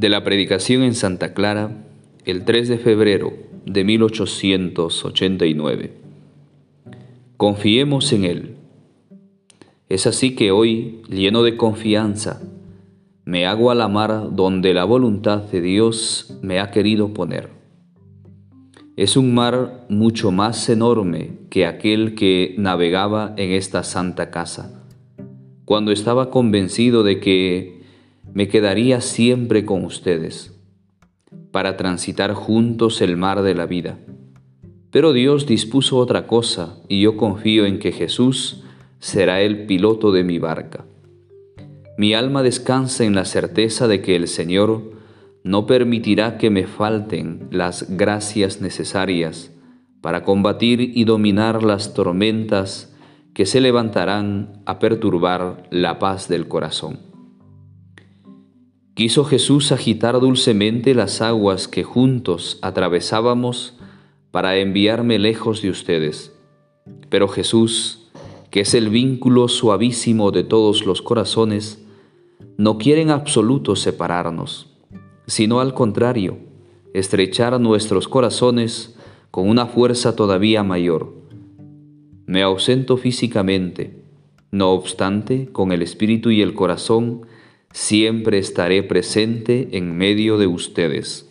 de la predicación en Santa Clara el 3 de febrero de 1889. Confiemos en Él. Es así que hoy, lleno de confianza, me hago a la mar donde la voluntad de Dios me ha querido poner. Es un mar mucho más enorme que aquel que navegaba en esta santa casa, cuando estaba convencido de que me quedaría siempre con ustedes, para transitar juntos el mar de la vida. Pero Dios dispuso otra cosa y yo confío en que Jesús será el piloto de mi barca. Mi alma descansa en la certeza de que el Señor no permitirá que me falten las gracias necesarias para combatir y dominar las tormentas que se levantarán a perturbar la paz del corazón. Quiso Jesús agitar dulcemente las aguas que juntos atravesábamos para enviarme lejos de ustedes. Pero Jesús, que es el vínculo suavísimo de todos los corazones, no quiere en absoluto separarnos, sino al contrario, estrechar nuestros corazones con una fuerza todavía mayor. Me ausento físicamente, no obstante, con el espíritu y el corazón, siempre estaré presente en medio de ustedes.